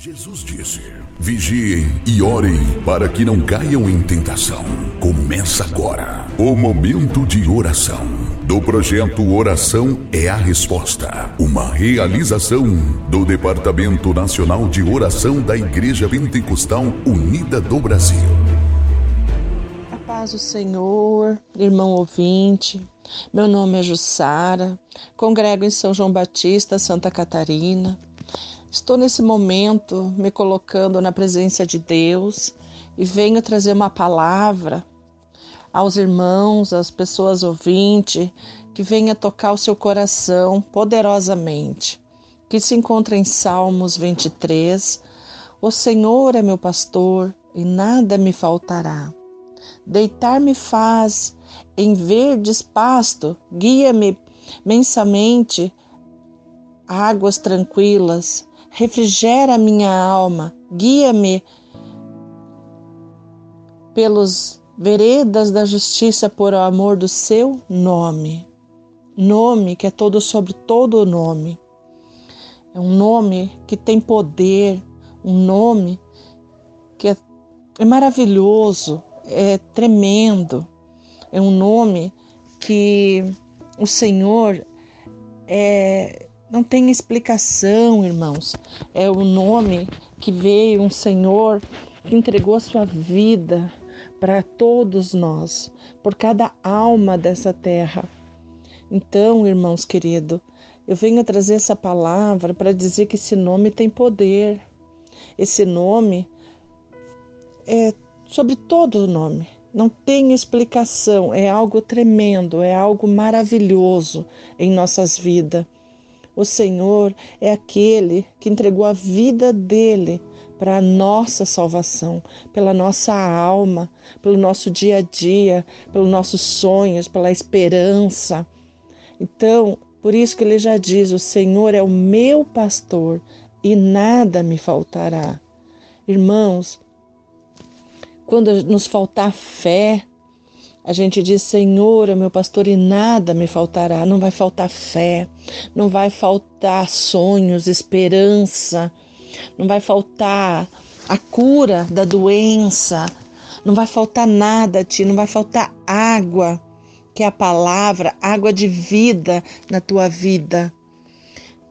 Jesus disse: Vigiem e orem para que não caiam em tentação. Começa agora o momento de oração do projeto Oração é a Resposta, uma realização do Departamento Nacional de Oração da Igreja Pentecostal Unida do Brasil. A paz do Senhor, irmão ouvinte. Meu nome é Jussara, congrego em São João Batista, Santa Catarina. Estou nesse momento me colocando na presença de Deus e venho trazer uma palavra aos irmãos, às pessoas ouvintes, que venha tocar o seu coração poderosamente. Que se encontra em Salmos 23. O Senhor é meu pastor e nada me faltará. Deitar-me faz em verdes pasto, guia-me mensamente águas tranquilas refrigera minha alma, guia-me pelos veredas da justiça por amor do seu nome. Nome que é todo sobre todo o nome. É um nome que tem poder, um nome que é, é maravilhoso, é tremendo. É um nome que o Senhor é, não tem explicação, irmãos. É o nome que veio um Senhor que entregou a sua vida para todos nós, por cada alma dessa terra. Então, irmãos queridos, eu venho trazer essa palavra para dizer que esse nome tem poder. Esse nome é sobre todo o nome. Não tem explicação, é algo tremendo, é algo maravilhoso em nossas vidas. O Senhor é aquele que entregou a vida dele para a nossa salvação, pela nossa alma, pelo nosso dia a dia, pelos nossos sonhos, pela esperança. Então, por isso que ele já diz: O Senhor é o meu pastor e nada me faltará. Irmãos, quando nos faltar fé, a gente diz: Senhor, é meu pastor e nada me faltará. Não vai faltar fé, não vai faltar sonhos, esperança, não vai faltar a cura da doença, não vai faltar nada a ti, não vai faltar água, que é a palavra, água de vida na tua vida.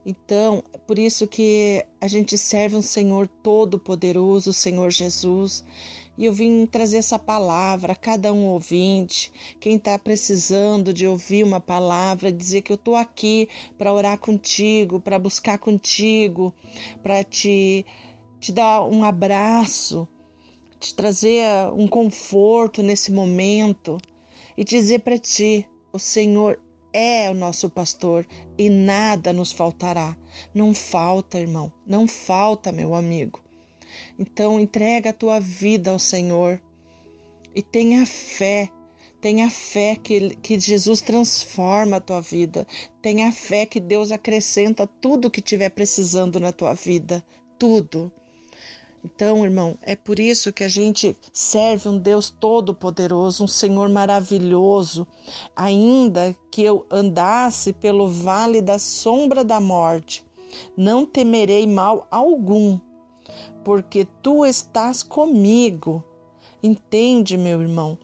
Então, por isso que a gente serve um Senhor todo-poderoso, o Senhor Jesus. E eu vim trazer essa palavra a cada um ouvinte, quem está precisando de ouvir uma palavra, dizer que eu estou aqui para orar contigo, para buscar contigo, para te, te dar um abraço, te trazer um conforto nesse momento e dizer para ti: o Senhor é o nosso pastor e nada nos faltará. Não falta, irmão, não falta, meu amigo. Então entrega a tua vida ao Senhor e tenha fé. Tenha fé que, que Jesus transforma a tua vida. Tenha fé que Deus acrescenta tudo que tiver precisando na tua vida. Tudo. Então, irmão, é por isso que a gente serve um Deus todo-poderoso, um Senhor maravilhoso. Ainda que eu andasse pelo vale da sombra da morte, não temerei mal algum, porque tu estás comigo. Entende, meu irmão?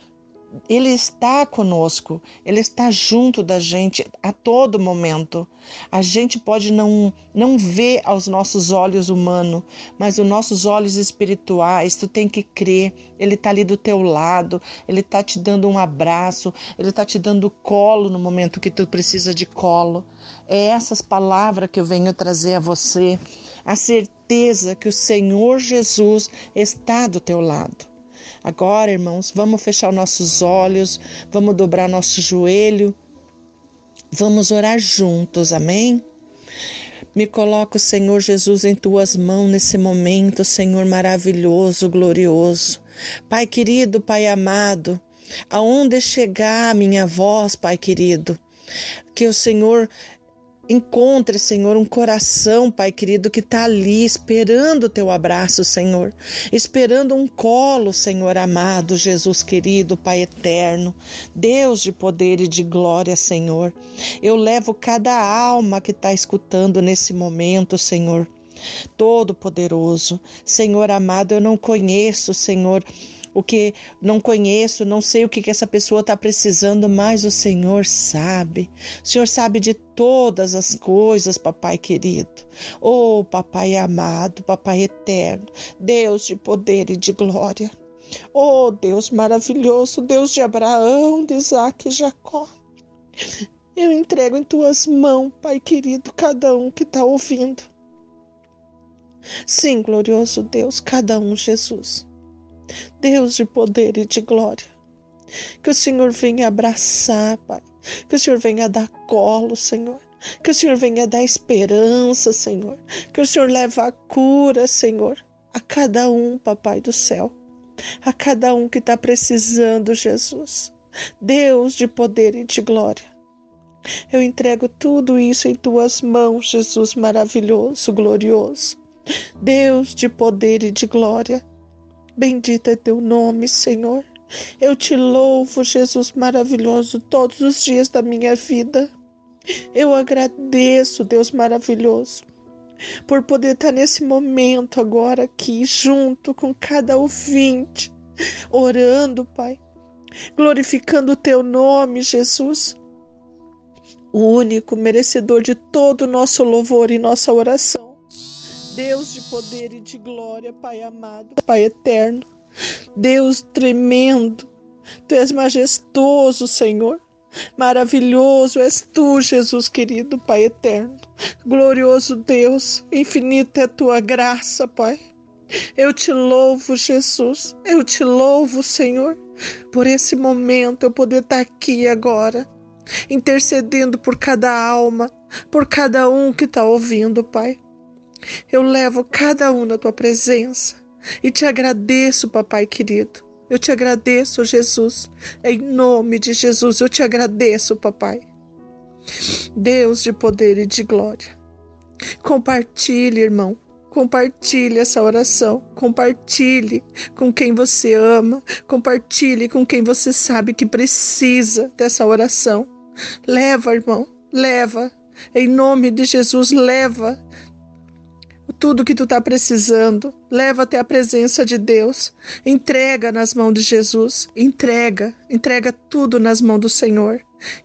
Ele está conosco, ele está junto da gente a todo momento. A gente pode não, não ver aos nossos olhos humanos, mas os nossos olhos espirituais, tu tem que crer. Ele está ali do teu lado, ele está te dando um abraço, ele está te dando colo no momento que tu precisa de colo. É essas palavras que eu venho trazer a você, a certeza que o Senhor Jesus está do teu lado. Agora, irmãos, vamos fechar nossos olhos, vamos dobrar nosso joelho, vamos orar juntos, amém? Me coloco, Senhor Jesus, em tuas mãos nesse momento, Senhor maravilhoso, glorioso. Pai querido, Pai amado, aonde chegar a minha voz, Pai querido, que o Senhor Encontre, Senhor, um coração, Pai querido, que está ali esperando o teu abraço, Senhor, esperando um colo, Senhor amado, Jesus querido, Pai eterno, Deus de poder e de glória, Senhor. Eu levo cada alma que está escutando nesse momento, Senhor. Todo-Poderoso, Senhor amado, eu não conheço, Senhor, o que não conheço, não sei o que, que essa pessoa está precisando, mas o Senhor sabe. O Senhor sabe de todas as coisas, papai querido. Oh, papai amado, papai eterno, Deus de poder e de glória. Oh, Deus maravilhoso, Deus de Abraão, de Isaac e Jacó. Eu entrego em tuas mãos, Pai querido, cada um que está ouvindo. Sim, glorioso Deus, cada um, Jesus. Deus de poder e de glória. Que o Senhor venha abraçar, Pai. Que o Senhor venha dar colo, Senhor. Que o Senhor venha dar esperança, Senhor. Que o Senhor leve a cura, Senhor, a cada um, Papai do céu. A cada um que está precisando, Jesus. Deus de poder e de glória. Eu entrego tudo isso em tuas mãos, Jesus maravilhoso, glorioso. Deus de poder e de glória. Bendito é teu nome, Senhor. Eu te louvo, Jesus maravilhoso, todos os dias da minha vida. Eu agradeço, Deus maravilhoso, por poder estar nesse momento agora aqui, junto com cada ouvinte, orando, Pai, glorificando o teu nome, Jesus, o único merecedor de todo o nosso louvor e nossa oração. Deus de poder e de glória, Pai amado, Pai eterno, Deus tremendo, Tu és majestoso, Senhor. Maravilhoso és tu, Jesus querido, Pai eterno. Glorioso Deus, infinita é a tua graça, Pai. Eu te louvo, Jesus. Eu te louvo, Senhor, por esse momento eu poder estar aqui agora, intercedendo por cada alma, por cada um que está ouvindo, Pai. Eu levo cada um na tua presença e te agradeço, papai querido. Eu te agradeço, Jesus. Em nome de Jesus, eu te agradeço, papai. Deus de poder e de glória. Compartilhe, irmão. Compartilhe essa oração. Compartilhe com quem você ama. Compartilhe com quem você sabe que precisa dessa oração. Leva, irmão. Leva. Em nome de Jesus, leva tudo que tu está precisando, leva até a presença de Deus, entrega nas mãos de Jesus, entrega, entrega tudo nas mãos do Senhor,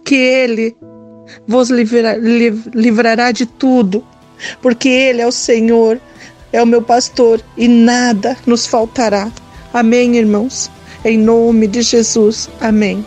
que Ele vos livrar, livrará de tudo, porque Ele é o Senhor, é o meu pastor e nada nos faltará. Amém, irmãos? Em nome de Jesus, amém.